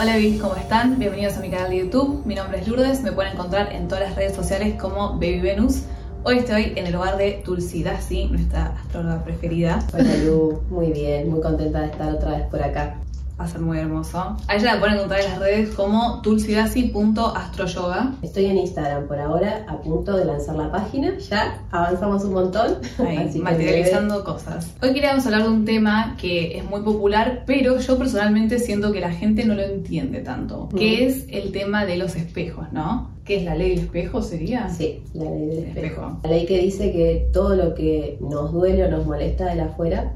Hola Baby, ¿cómo están? Bienvenidos a mi canal de YouTube. Mi nombre es Lourdes, me pueden encontrar en todas las redes sociales como Baby Venus. Hoy estoy en el hogar de Tulsi Dasi, nuestra astróloga preferida. Hola Lu, muy bien, muy contenta de estar otra vez por acá. Va a ser muy hermoso. A ella la pueden encontrar en las redes como tulsidasi.astroyoga. Estoy en Instagram por ahora, a punto de lanzar la página. Ya avanzamos un montón. Ahí, que materializando cosas. Hoy queríamos hablar de un tema que es muy popular, pero yo personalmente siento que la gente no lo entiende tanto, que Mm. es el tema de los espejos, ¿no? ¿Qué es la ley del espejo sería? Sí, la ley del El espejo. espejo. La ley que dice que todo lo que nos duele o nos molesta de la afuera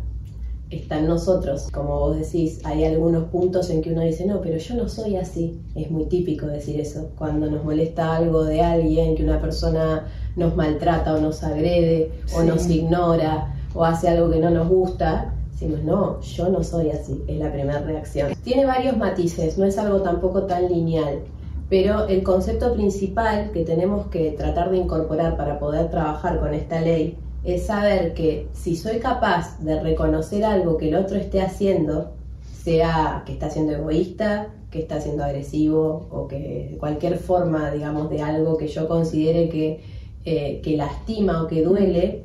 está en nosotros. Como vos decís, hay algunos puntos en que uno dice, no, pero yo no soy así. Es muy típico decir eso. Cuando nos molesta algo de alguien, que una persona nos maltrata o nos agrede o nos ignora o hace algo que no nos gusta, decimos, no, yo no soy así. Es la primera reacción. Tiene varios matices, no es algo tampoco tan lineal. Pero el concepto principal que tenemos que tratar de incorporar para poder trabajar con esta ley es saber que si soy capaz de reconocer algo que el otro esté haciendo, sea que está siendo egoísta, que está siendo agresivo o que cualquier forma, digamos, de algo que yo considere que, eh, lastima o que duele,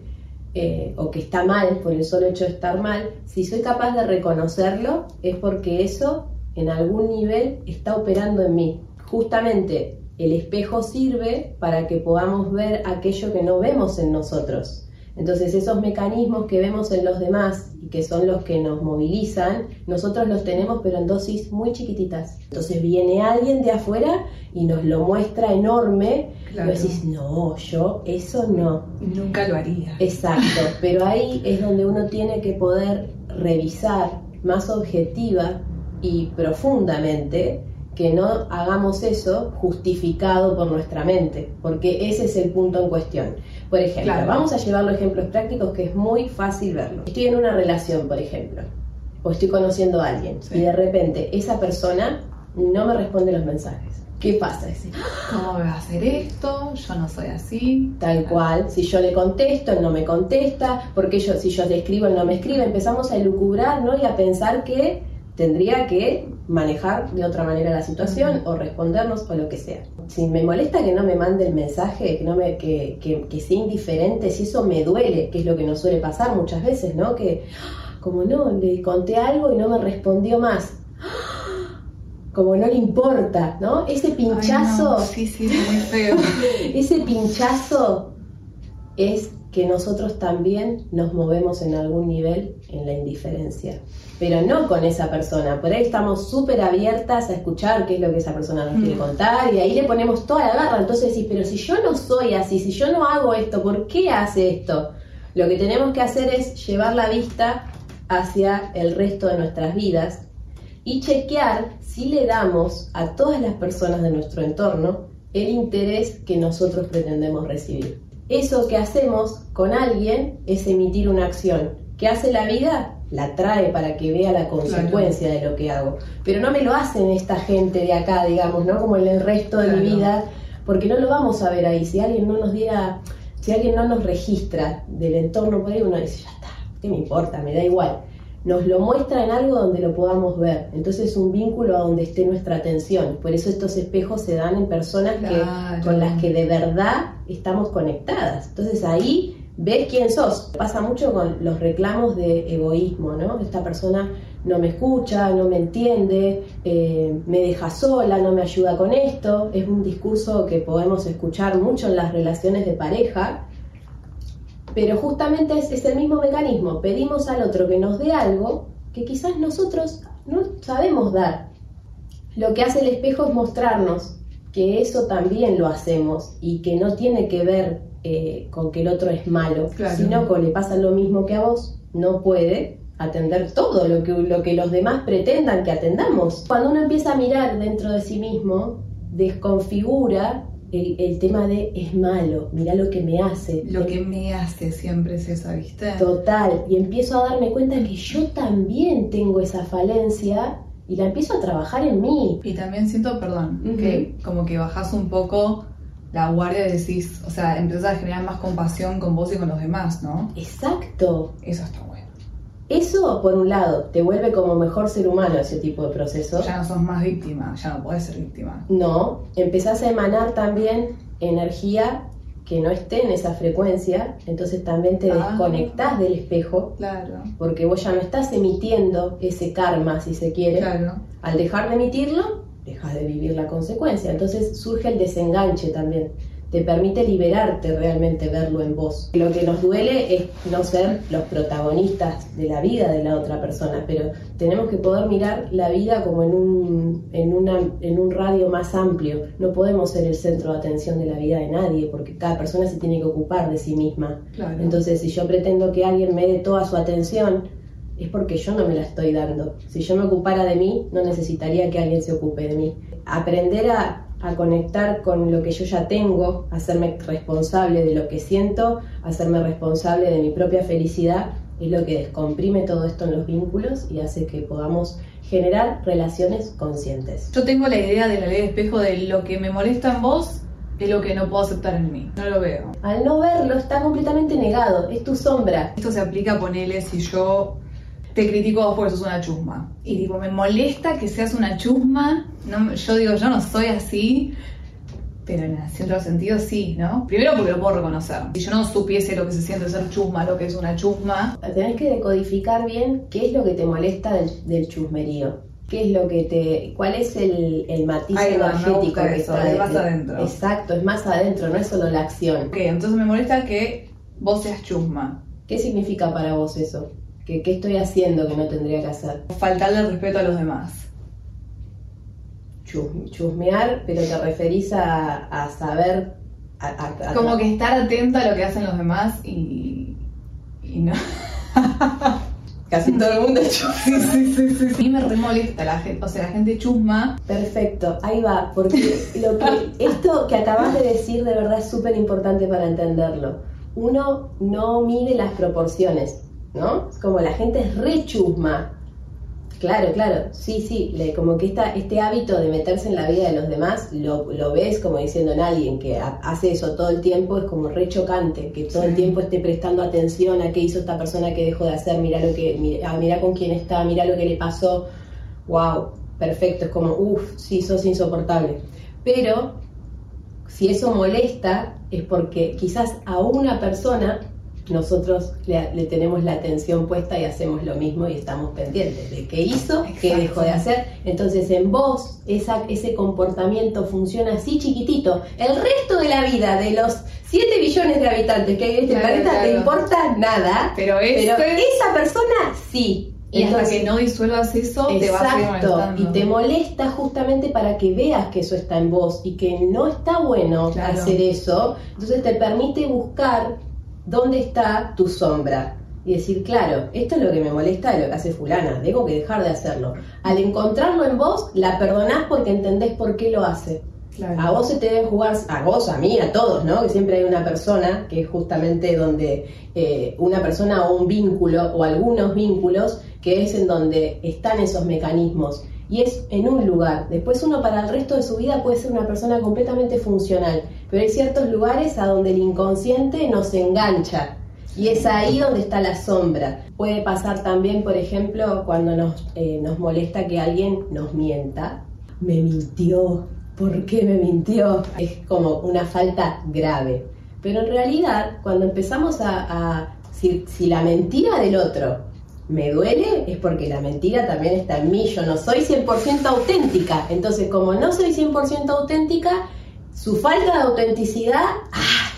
eh, o que está mal por el solo hecho de estar mal, si soy capaz de reconocerlo es porque eso en algún nivel está operando en mí. Justamente el espejo sirve para que podamos ver aquello que no vemos en nosotros. Entonces esos mecanismos que vemos en los demás y que son los que nos movilizan, nosotros los tenemos pero en dosis muy chiquititas. Entonces viene alguien de afuera y nos lo muestra enorme Claro. y vos decís, no, yo eso no. Nunca lo haría. Exacto, pero ahí es donde uno tiene que poder revisar más objetiva y profundamente que no hagamos eso justificado por nuestra mente, porque ese es el punto en cuestión. Por ejemplo, Claro. vamos a llevarlo a ejemplos prácticos que es muy fácil verlo. Estoy en una relación, por ejemplo, o estoy conociendo a alguien Sí. y de repente esa persona no me responde los mensajes. ¿Qué pasa? Decís, ¿Cómo me va a hacer esto? Yo no soy así. Tal cual, si yo le contesto, él no me contesta, porque yo, si yo le escribo, él no me escribe, empezamos a elucubrar ¿no? y a pensar que tendría que manejar de otra manera la situación o respondernos o lo que sea. Si me molesta que no me mande el mensaje, que, no me, que, que, que sea indiferente, si eso me duele, que es lo que nos suele pasar muchas veces, ¿no? Que ¡ah! como no, le conté algo y no me respondió más. ¡Ah! Como no le importa, ¿no? Ese pinchazo Ay, no. Sí, sí, es muy feo. ese pinchazo es que nosotros también nos movemos en algún nivel en la indiferencia, pero no con esa persona. Por ahí estamos súper abiertas a escuchar qué es lo que esa persona nos quiere Mm. contar y ahí le ponemos toda la garra. Entonces decís, pero si yo no soy así, si yo no hago esto, ¿por qué hace esto? Lo que tenemos que hacer es llevar la vista hacia el resto de nuestras vidas y chequear si le damos a todas las personas de nuestro entorno el interés que nosotros pretendemos recibir. Eso que hacemos con alguien es emitir una acción. ¿Qué hace la vida? La trae para que vea la consecuencia de lo que hago. Pero no me lo hacen esta gente de acá, digamos, ¿no? Como en el resto de mi vida, porque no lo vamos a ver ahí. Si alguien no nos diera, si alguien no nos registra del entorno por ahí, uno dice, ya está, ¿qué me importa? Me da igual nos lo muestra en algo donde lo podamos ver. Entonces es un vínculo a donde esté nuestra atención. Por eso estos espejos se dan en personas que, con las que de verdad estamos conectadas. Entonces ahí ves quién sos. Pasa mucho con los reclamos de egoísmo, ¿no? Esta persona no me escucha, no me entiende, eh, me deja sola, no me ayuda con esto. Es un discurso que podemos escuchar mucho en las relaciones de pareja, pero justamente es, es el mismo mecanismo. Pedimos al otro que nos dé algo que quizás nosotros no sabemos dar. Lo que hace el espejo es mostrarnos que eso también lo hacemos y que no tiene que ver eh, con que el otro es malo, Claro. sino que le pasa lo mismo que a vos, no puede atender todo lo que, lo que los demás pretendan que atendamos. Cuando uno empieza a mirar dentro de sí mismo, desconfigura el, el tema de es malo, mira lo que me hace. Lo que me hace siempre es eso, ¿viste? Total, y empiezo a darme cuenta que yo también tengo esa falencia y la empiezo a trabajar en mí. Y también siento, perdón, que como que bajás un poco la guardia y decís, o sea, empezás a generar más compasión con vos y con los demás, ¿no? Exacto. Eso está. Eso, por un lado, te vuelve como mejor ser humano ese tipo de proceso. Ya no sos más víctima, ya no podés ser víctima. No, empezás a emanar también energía que no esté en esa frecuencia, entonces también te Ah. desconectás del espejo, Claro, porque vos ya no estás emitiendo ese karma, si se quiere. claro. Al dejar de emitirlo, dejas de vivir la consecuencia. Entonces surge el desenganche también. Te permite liberarte realmente, verlo en vos. Lo que nos duele es no ser los protagonistas de la vida de la otra persona, pero tenemos que poder mirar la vida como en un, en una, en un radio más amplio. No podemos ser el centro de atención de la vida de nadie, porque cada persona se tiene que ocupar de sí misma. Claro. Entonces, si yo pretendo que alguien me dé toda su atención, es porque yo no me la estoy dando. Si yo me ocupara de mí, no necesitaría que alguien se ocupe de mí. Aprender a, a conectar con lo que yo ya tengo, hacerme responsable de lo que siento, hacerme responsable de mi propia felicidad, es lo que descomprime todo esto en los vínculos y hace que podamos generar relaciones conscientes. Yo tengo la idea de la ley de espejo de lo que me molesta en vos es lo que no puedo aceptar en mí. No lo veo. Al no verlo, está completamente negado, es tu sombra. Esto se aplica a ponerle si yo te critico a vos porque sos una chusma. Y tipo, me molesta que seas una chusma. No, yo digo, yo no soy así. Pero en cierto sentido sí, ¿no? Primero porque lo puedo reconocer. Si yo no supiese lo que se siente ser chusma, lo que es una chusma, Tenés que decodificar bien qué es lo que te molesta del, del chusmerío. ¿Qué es lo que te. ¿Cuál es el, el matiz energético gusta que eso, está es de- más de- adentro. Exacto, es más adentro, no es solo la acción. ok, entonces me molesta que vos seas chusma. ¿Qué significa para vos eso? ¿Qué, qué estoy haciendo que no tendría que hacer? Faltarle el respeto a los demás. Chus- chusmear, pero te referís a, a saber. a- a- a- Como que estar atenta a lo que hacen los demás y. y no. Casi todo el mundo es chus- Sí, sí, sí, sí. A mí me remolesta la gente, o sea, la gente chusma. Perfecto, ahí va, porque lo que, esto que acabas de decir de verdad es súper importante para entenderlo. Uno no mide las proporciones, ¿no? Es como la gente es re chusma. Claro, claro, sí, sí, le- como que esta, este hábito de meterse en la vida de los demás lo, lo ves como diciendo en alguien que ha- hace eso todo el tiempo, es como re chocante, que todo el tiempo esté prestando atención a qué hizo esta persona que dejó de hacer, mira lo que, mira, ah, mira con quién está, mira lo que le pasó, wow, perfecto, es como, uff, sí, sos insoportable. Pero si eso molesta es porque quizás a una persona nosotros le, le tenemos la atención puesta y hacemos lo mismo y estamos pendientes de qué hizo, qué dejó de hacer. Entonces en vos esa, ese comportamiento funciona así chiquitito. El resto de la vida de los 7 billones de habitantes que hay en este Claro, planeta te importa nada, Pero este. pero esa persona sí. y hasta Entonces- que no disuelvas eso, te va a seguir Exacto, molestando. y te molesta justamente para que veas que eso está en vos y que no está bueno Claro. hacer eso, entonces te permite buscar dónde está tu sombra y decir, claro, esto es lo que me molesta de lo que hace fulana, tengo que dejar de hacerlo. Al encontrarlo en vos, la perdonás porque entendés por qué lo hace. Claro. A vos se te deben jugar, a vos, a mí, a todos, ¿no? Que siempre hay una persona que es justamente donde eh, una persona o un vínculo o algunos vínculos que es en donde están esos mecanismos y es en un lugar. Después uno para el resto de su vida puede ser una persona completamente funcional, pero hay ciertos lugares a donde el inconsciente nos engancha y es ahí donde está la sombra. Puede pasar también, por ejemplo, cuando nos, eh, nos molesta que alguien nos mienta. Me mintió. ¿Por qué me mintió? Es como una falta grave. Pero en realidad, cuando empezamos a... si la mentira del otro me duele, es porque la mentira también está en mí. Yo no soy 100% auténtica. Entonces, como no soy 100% auténtica, su falta de autenticidad... ¡ay!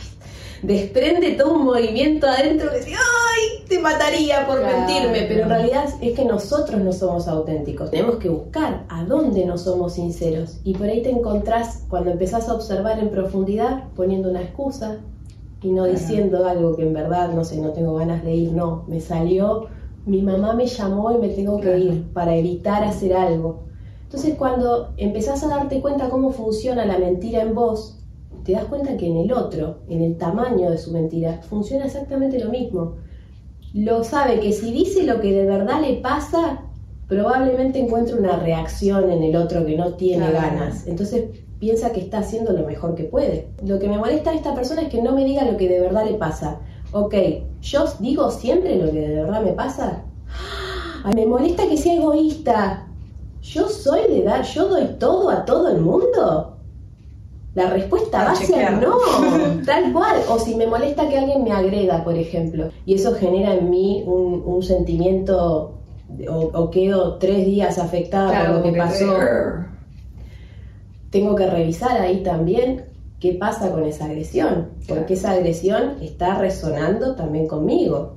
desprende todo un movimiento adentro que dice, ¡ay! Te mataría por Claro. mentirme. Pero en realidad es que nosotros no somos auténticos. Tenemos que buscar a dónde no somos sinceros. Y por ahí te encontrás, cuando empezás a observar en profundidad, poniendo una excusa y no Claro. diciendo algo que en verdad, no sé, no tengo ganas de ir. No, me salió, mi mamá me llamó y me tengo que Claro. ir para evitar hacer algo. Entonces cuando empezás a darte cuenta cómo funciona la mentira en vos, te das cuenta que en el otro, en el tamaño de su mentira, funciona exactamente lo mismo. Lo sabe que si dice lo que de verdad le pasa, probablemente encuentre una reacción en el otro que no tiene Claro. ganas. Entonces piensa que está haciendo lo mejor que puede. Lo que me molesta a esta persona es que no me diga lo que de verdad le pasa. Ok, yo digo siempre lo que de verdad me pasa. Me molesta que sea egoísta. ¿Yo soy de dar, yo doy todo a todo el mundo? La respuesta va a ser no, tal cual. O si me molesta que alguien me agreda, por ejemplo, y eso genera en mí un, sentimiento o, quedo tres días afectada por lo que pasó. Tengo que revisar ahí también qué pasa con esa agresión, porque esa agresión está resonando también conmigo.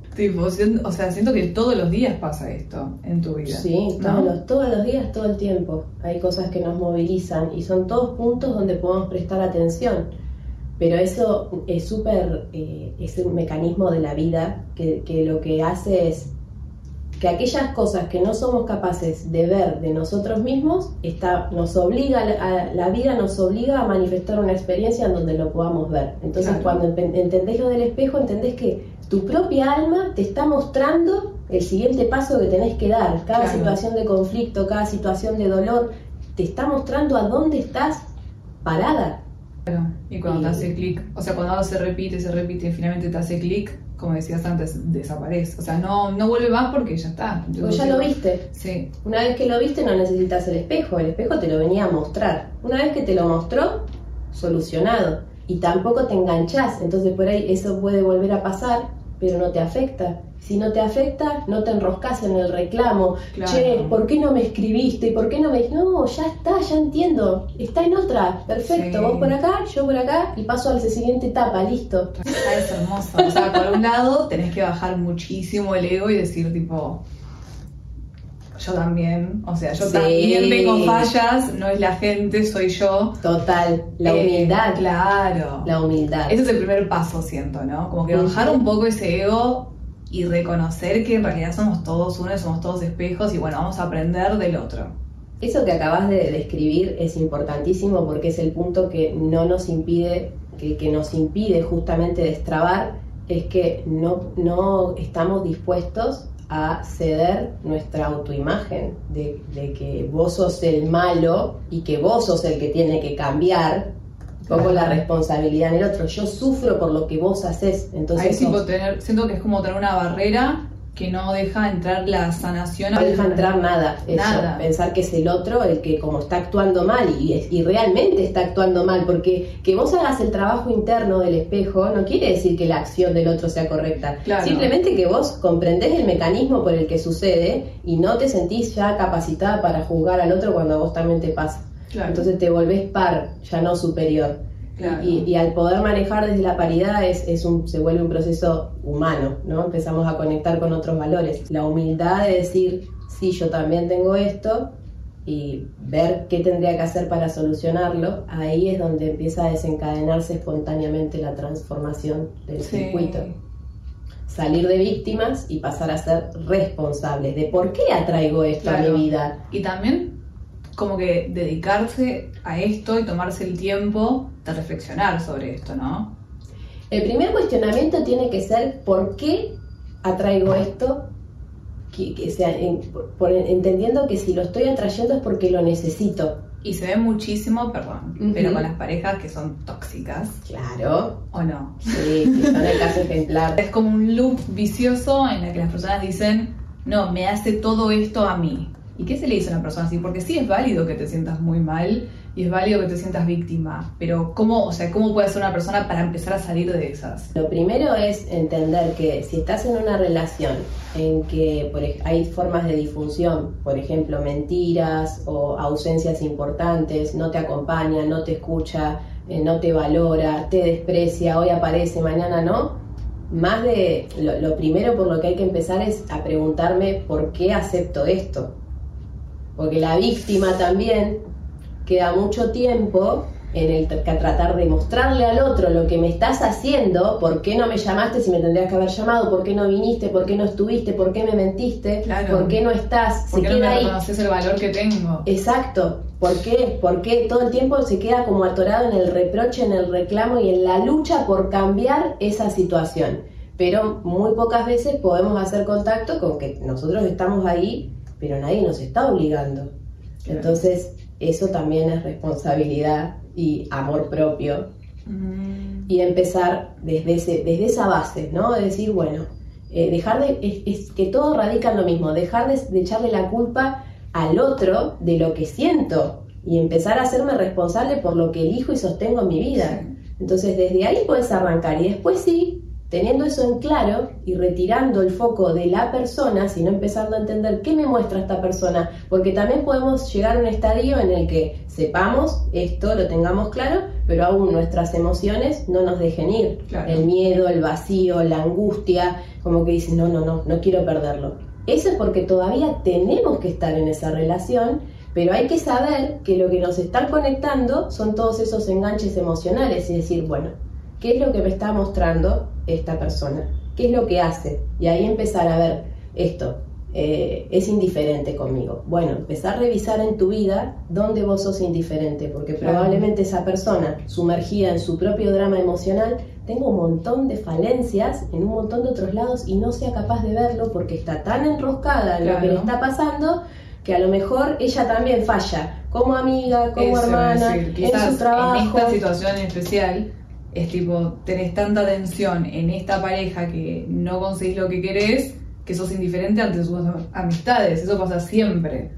O sea, siento que todos los días pasa esto en tu vida. Sí, todos, los, todos los días, todo el tiempo. Hay cosas que nos movilizan y son todos puntos donde podemos prestar atención. Pero eso es súper, eh, es un mecanismo de la vida que, que lo que hace es que aquellas cosas que no somos capaces de ver de nosotros mismos, está, nos obliga, a, la vida nos obliga a manifestar una experiencia en donde lo podamos ver. Entonces cuando entendés lo del espejo, entendés que tu propia alma te está mostrando el siguiente paso que tenés que dar. Cada situación de conflicto, cada situación de dolor, te está mostrando a dónde estás parada. Y cuando te hace clic, o sea, cuando algo se repite, se repite y finalmente te hace clic, como decías antes, desaparece. O sea, no, no vuelve más porque ya está. Pues ya lo viste. Sí. Una vez que lo viste no necesitas el espejo, el espejo te lo venía a mostrar. Una vez que te lo mostró, solucionado. Y tampoco te enganchás, entonces por ahí eso puede volver a pasar, pero no te afecta. Si no te afecta, no te enroscas en el reclamo. Che, ¿por qué no me escribiste? ¿Por qué no me.? No, ya está, ya entiendo. Está en otra. Perfecto. Vos por acá, yo por acá y paso a la siguiente etapa. Listo. Es hermoso. O sea, por un lado, tenés que bajar muchísimo el ego y decir, tipo. Yo también, o sea, yo también tengo fallas, no es la gente, soy yo. Total, la eh, humildad. Claro. La humildad. Ese es el primer paso, siento, ¿no? Como que bajar un poco ese ego y reconocer que en realidad somos todos uno, somos todos espejos y bueno, vamos a aprender del otro. Eso que acabas de describir es importantísimo porque es el punto que no nos impide, que, que nos impide justamente destrabar, es que no, no estamos dispuestos a ceder nuestra autoimagen de, de, que vos sos el malo y que vos sos el que tiene que cambiar pongo la responsabilidad en el otro. Yo sufro por lo que vos haces. Entonces tener, siento que es como tener una barrera que no deja entrar la sanación. No deja entrar nada, nada. Pensar que es el otro el que como está actuando mal y, y realmente está actuando mal, porque que vos hagas el trabajo interno del espejo no quiere decir que la acción del otro sea correcta. Simplemente que vos comprendés el mecanismo por el que sucede y no te sentís ya capacitada para juzgar al otro cuando vos también te pasa. Entonces te volvés par, ya no superior. Y, al poder manejar desde la paridad es, es, un, se vuelve un proceso humano, ¿no? Empezamos a conectar con otros valores. La humildad de decir, sí, yo también tengo esto, y ver qué tendría que hacer para solucionarlo, ahí es donde empieza a desencadenarse espontáneamente la transformación del circuito. Salir de víctimas y pasar a ser responsables de por qué atraigo esto a mi vida. Y también como que dedicarse a esto y tomarse el tiempo de reflexionar sobre esto, ¿no? El primer cuestionamiento tiene que ser ¿por qué atraigo esto? Que, sea, entendiendo que si lo estoy atrayendo es porque lo necesito. Y se ve muchísimo, perdón, pero con las parejas que son tóxicas. Claro. ¿O no? Sí, que son el caso ejemplar. Es como un loop vicioso en el que las personas dicen, no, me hace todo esto a mí. ¿Y qué se le dice a una persona así? Porque sí es válido que te sientas muy mal y es válido que te sientas víctima, pero ¿cómo, o sea, ¿cómo puede ser una persona para empezar a salir de esas? Lo primero es entender que si estás en una relación en que hay formas de disfunción, por ejemplo, mentiras o ausencias importantes, no te acompaña, no te escucha, eh, no te valora, te desprecia, hoy aparece, mañana no, más de lo primero por lo que hay que empezar es a preguntarme por qué acepto esto porque la víctima también queda mucho tiempo en el tratar de mostrarle al otro lo que me estás haciendo, por qué no me llamaste si me tendrías que haber llamado, por qué no viniste, por qué no estuviste, por qué me mentiste, por qué no estás, se queda no me el valor que tengo. Exacto, ¿por qué? Porque todo el tiempo se queda como atorado en el reproche, en el reclamo y en la lucha por cambiar esa situación. Pero muy pocas veces podemos hacer contacto con que nosotros estamos ahí pero nadie nos está obligando. Entonces, eso también es responsabilidad y amor propio. Mm. Y empezar desde, ese, desde esa base, ¿no? De decir, bueno, eh, dejar de, es, que todo radica en lo mismo, dejar de, echarle la culpa al otro de lo que siento y empezar a hacerme responsable por lo que elijo y sostengo en mi vida. Entonces desde ahí puedes arrancar y después sí, teniendo eso en claro y retirando el foco de la persona, sino empezando a entender qué me muestra esta persona, porque también podemos llegar a un estadio en el que sepamos esto, lo tengamos claro, pero aún nuestras emociones no nos dejen ir. El miedo, el vacío, la angustia, como que dicen, no, no, no, no quiero perderlo. Eso es porque todavía tenemos que estar en esa relación, pero hay que saber que lo que nos está conectando son todos esos enganches emocionales y decir, bueno, ¿qué es lo que me está mostrando esta persona? ¿Qué es lo que hace? Y ahí empezar a ver esto, eh, es indiferente conmigo. Bueno, empezar a revisar en tu vida dónde vos sos indiferente, porque probablemente esa persona, sumergida en su propio drama emocional, tenga un montón de falencias en un montón de otros lados y no sea capaz de verlo porque está tan enroscada en lo que le está pasando que a lo mejor ella también falla como amiga, como hermana, en su trabajo. En esta situación especial es tipo, tenés tanta tensión en esta pareja que no conseguís lo que querés que sos indiferente ante sus amistades. Eso pasa siempre.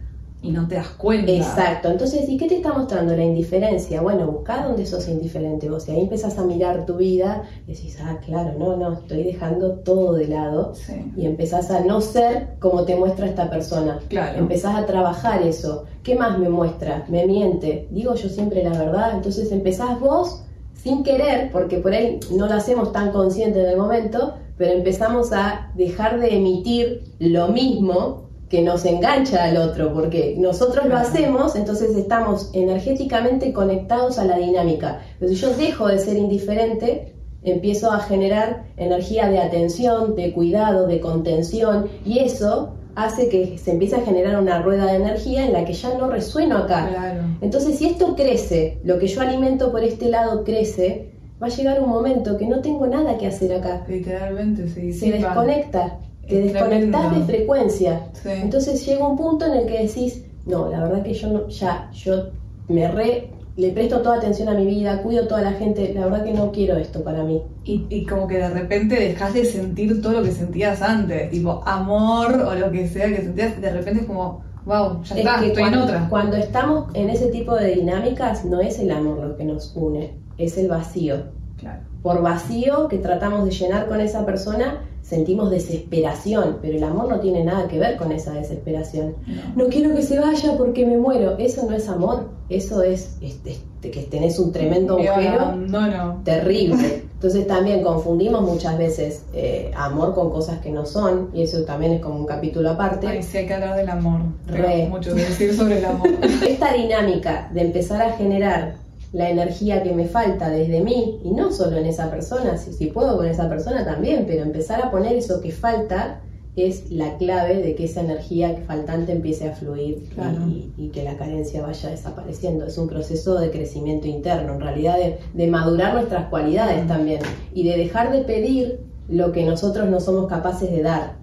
Y no te das cuenta. Exacto. Entonces, ¿y qué te está mostrando la indiferencia? Bueno, busca dónde sos indiferente vos. Y ahí empezás a mirar tu vida y decís, ah, claro, no, no, estoy dejando todo de lado. Y empezás a no ser como te muestra esta persona. Claro. Empezás a trabajar eso. ¿Qué más me muestra? Me miente. Digo yo siempre la verdad. Entonces empezás vos sin querer, porque por ahí no lo hacemos tan consciente en el momento, pero empezamos a dejar de emitir lo mismo que nos engancha al otro, porque nosotros lo hacemos, entonces estamos energéticamente conectados a la dinámica. Pero si yo dejo de ser indiferente, empiezo a generar energía de atención, de cuidado, de contención, y eso hace que se empiece a generar una rueda de energía en la que ya no resueno acá. Entonces, si esto crece, lo que yo alimento por este lado crece, va a llegar un momento que no tengo nada que hacer acá. Literalmente, sí. Se desconecta, te desconectas de frecuencia. Entonces llega un punto en el que decís, no, la verdad que yo no, ya, yo me re, le presto toda atención a mi vida, cuido a toda la gente, la verdad que no quiero esto para mí. Y, y como que de repente dejas de sentir todo lo que sentías antes, tipo amor o lo que sea que sentías, de repente es como, wow, ya está, estoy cuando, en otra. Cuando estamos en ese tipo de dinámicas, no es el amor lo que nos une, es el vacío. Claro. Por vacío que tratamos de llenar con esa persona, sentimos desesperación, pero el amor no tiene nada que ver con esa desesperación. No, quiero que se vaya porque me muero. Eso no es amor, eso es este, que tenés un tremendo agujero no, terrible. Entonces también confundimos muchas veces eh, amor con cosas que no son, y eso también es como un capítulo aparte. Ay, sí, hay que hablar del amor. mucho que decir sobre el amor. Esta dinámica de empezar a generar la energía que me falta desde mí, y no solo en esa persona, si, si, puedo con esa persona también, pero empezar a poner eso que falta es la clave de que esa energía faltante empiece a fluir y, que la carencia vaya desapareciendo. Es un proceso de crecimiento interno, en realidad de, madurar nuestras cualidades también y de dejar de pedir lo que nosotros no somos capaces de dar.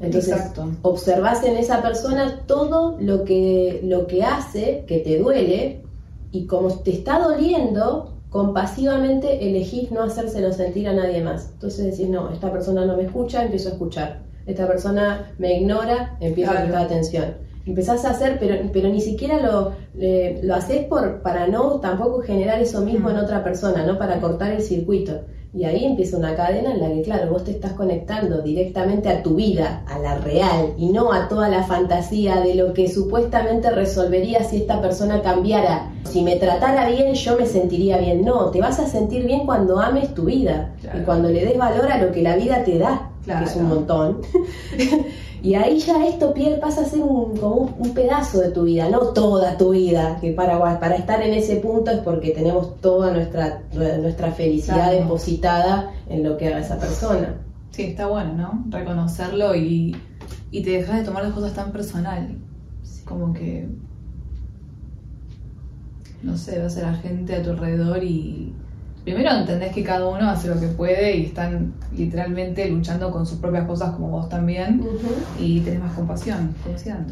Entonces, observas en esa persona todo lo que, lo que hace que te duele y como te está doliendo, compasivamente elegís no hacérselo sentir a nadie más. Entonces decís, no, esta persona no me escucha, empiezo a escuchar. Esta persona me ignora, empiezo a prestar atención. Empezás a hacer, pero, pero ni siquiera lo, lo haces por, para no tampoco generar eso mismo en otra persona, no para cortar el circuito. Y ahí empieza una cadena en la que, claro, vos te estás conectando directamente a tu vida, a la real, y no a toda la fantasía de lo que supuestamente resolvería si esta persona cambiara. Si me tratara bien, yo me sentiría bien. No, te vas a sentir bien cuando ames tu vida y cuando le des valor a lo que la vida te da, que es un montón. Y ahí ya esto pasa a ser un, como un, pedazo de tu vida, no toda tu vida, que para, para estar en ese punto es porque tenemos toda nuestra, nuestra felicidad depositada en lo que haga esa persona. Sí, está bueno, ¿no? Reconocerlo y, y te dejas de tomar las cosas tan personal. Como que, no sé, vas a la gente a tu alrededor y primero entendés que cada uno hace lo que puede y están literalmente luchando con sus propias cosas como vos también y tenés más compasión,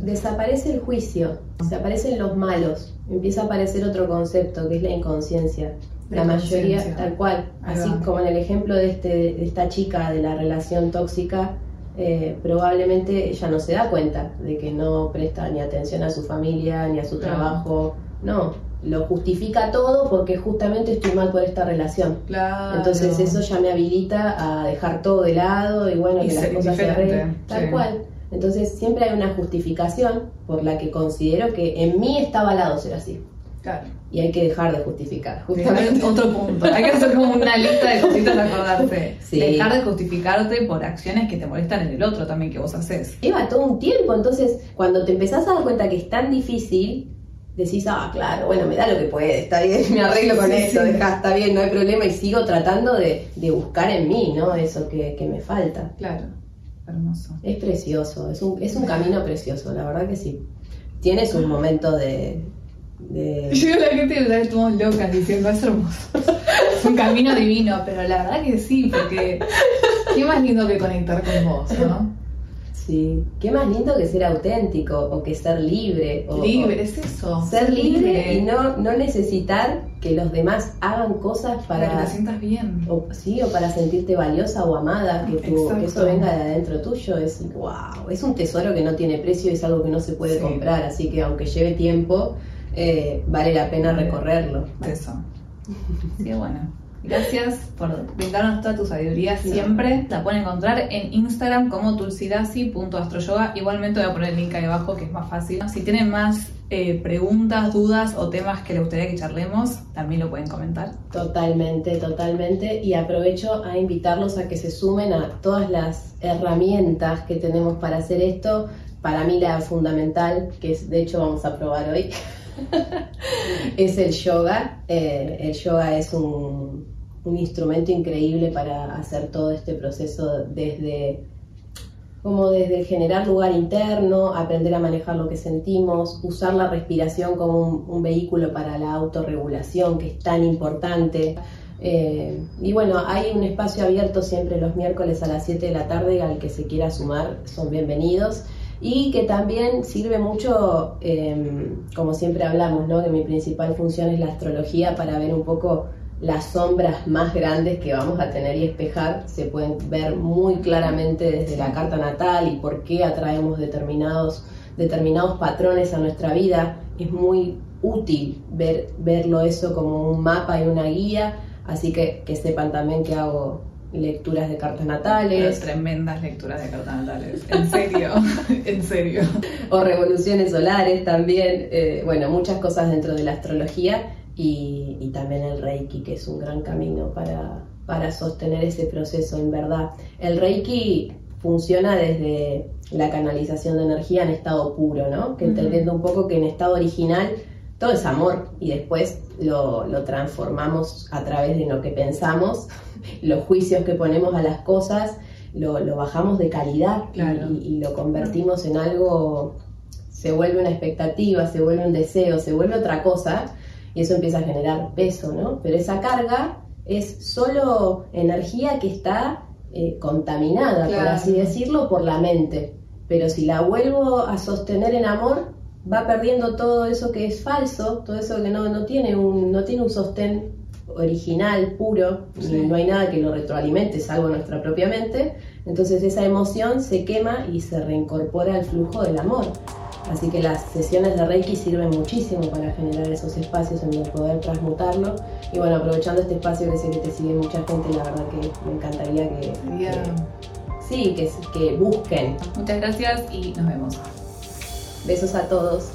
Desaparece el juicio, desaparecen los malos, empieza a aparecer otro concepto que es la inconsciencia. la mayoría, tal cual. Así como en el ejemplo de, este, de esta chica de la relación tóxica, eh, probablemente ella no se da cuenta de que no presta ni atención a su familia, ni a su trabajo. No, lo justifica todo porque justamente estoy mal por esta relación. Claro. Entonces eso ya me habilita a dejar todo de lado y bueno, que las cosas se arreglen. Tal cual. Entonces siempre hay una justificación por la que considero que en mí está avalado ser así. Claro. Y hay que dejar de justificar. Justamente. Otro punto. Hay que hacer como una lista de cositas a acordarse. Dejar de justificarte por acciones que te molestan en el otro también que vos haces. Lleva todo un tiempo. Entonces, cuando te empezás a dar cuenta que es tan difícil, decís, ah, claro, bueno, me da lo que puede, está bien, me arreglo con eso, deja, está bien, no hay problema, y sigo tratando de, buscar en mí, ¿no? Eso que, que me falta. Claro, hermoso. Es precioso, es un, es un camino precioso, la verdad que sí. Tienes un momento de, de... Yo la gente la estamos locas diciendo, es hermoso. es un camino divino, pero la verdad que sí, porque qué más lindo que conectar con vos, ¿no? Sí, qué más lindo que ser auténtico o que ser libre. O, libre, es eso. Ser libre, y no, no necesitar que los demás hagan cosas para, para que te sientas bien. O, sí, o para sentirte valiosa o amada, que, que eso venga de adentro tuyo. Es wow, es un tesoro que no tiene precio, es algo que no se puede comprar, así que aunque lleve tiempo, eh, vale la pena recorrerlo. Eso. Sí, bueno. Gracias por brindarnos toda tu sabiduría siempre. La pueden encontrar en Instagram como tulsidasi.astroyoga. Igualmente voy a poner el link ahí abajo que es más fácil. Si tienen más eh, preguntas, dudas o temas que les gustaría que charlemos, también lo pueden comentar. Totalmente, totalmente. Y aprovecho a invitarlos a que se sumen a todas las herramientas que tenemos para hacer esto. Para mí la fundamental, que es, de hecho vamos a probar hoy, es el yoga. Eh, el yoga es un, un instrumento increíble para hacer todo este proceso desde como desde generar lugar interno, aprender a manejar lo que sentimos, usar la respiración como un, vehículo para la autorregulación, que es tan importante. Eh, y bueno, hay un espacio abierto siempre los miércoles a las 7 de la tarde, al que se quiera sumar son bienvenidos. Y que también sirve mucho, eh, como siempre hablamos, ¿no? que mi principal función es la astrología para ver un poco las sombras más grandes que vamos a tener y espejar se pueden ver muy claramente desde la carta natal y por qué atraemos determinados, determinados patrones a nuestra vida. Es muy útil ver, verlo eso como un mapa y una guía, así que que sepan también que hago lecturas de cartas natales. tremendas lecturas de cartas natales, en serio, en serio. O revoluciones solares también, eh, bueno, muchas cosas dentro de la astrología y, también el Reiki, que es un gran camino para, para sostener ese proceso en verdad. El Reiki funciona desde la canalización de energía en estado puro, ¿no? Que entendiendo un poco que en estado original todo es amor y después lo, lo, transformamos a través de lo que pensamos, los juicios que ponemos a las cosas, lo, lo bajamos de calidad y, lo convertimos en algo, se vuelve una expectativa, se vuelve un deseo, se vuelve otra cosa y eso empieza a generar peso, ¿no? Pero esa carga es solo energía que está eh, contaminada, por así decirlo, por la mente. Pero si la vuelvo a sostener en amor, va perdiendo todo eso que es falso, todo eso que no, no, tiene, un, no tiene un sostén original, puro, y no hay nada que lo retroalimente, salvo nuestra propia mente. Entonces esa emoción se quema y se reincorpora al flujo del amor. Así que las sesiones de Reiki sirven muchísimo para generar esos espacios en donde poder transmutarlo. Y bueno, aprovechando este espacio que sé que te sigue mucha gente, la verdad que me encantaría que, sí, que, que busquen. Muchas gracias y nos vemos. Besos a todos.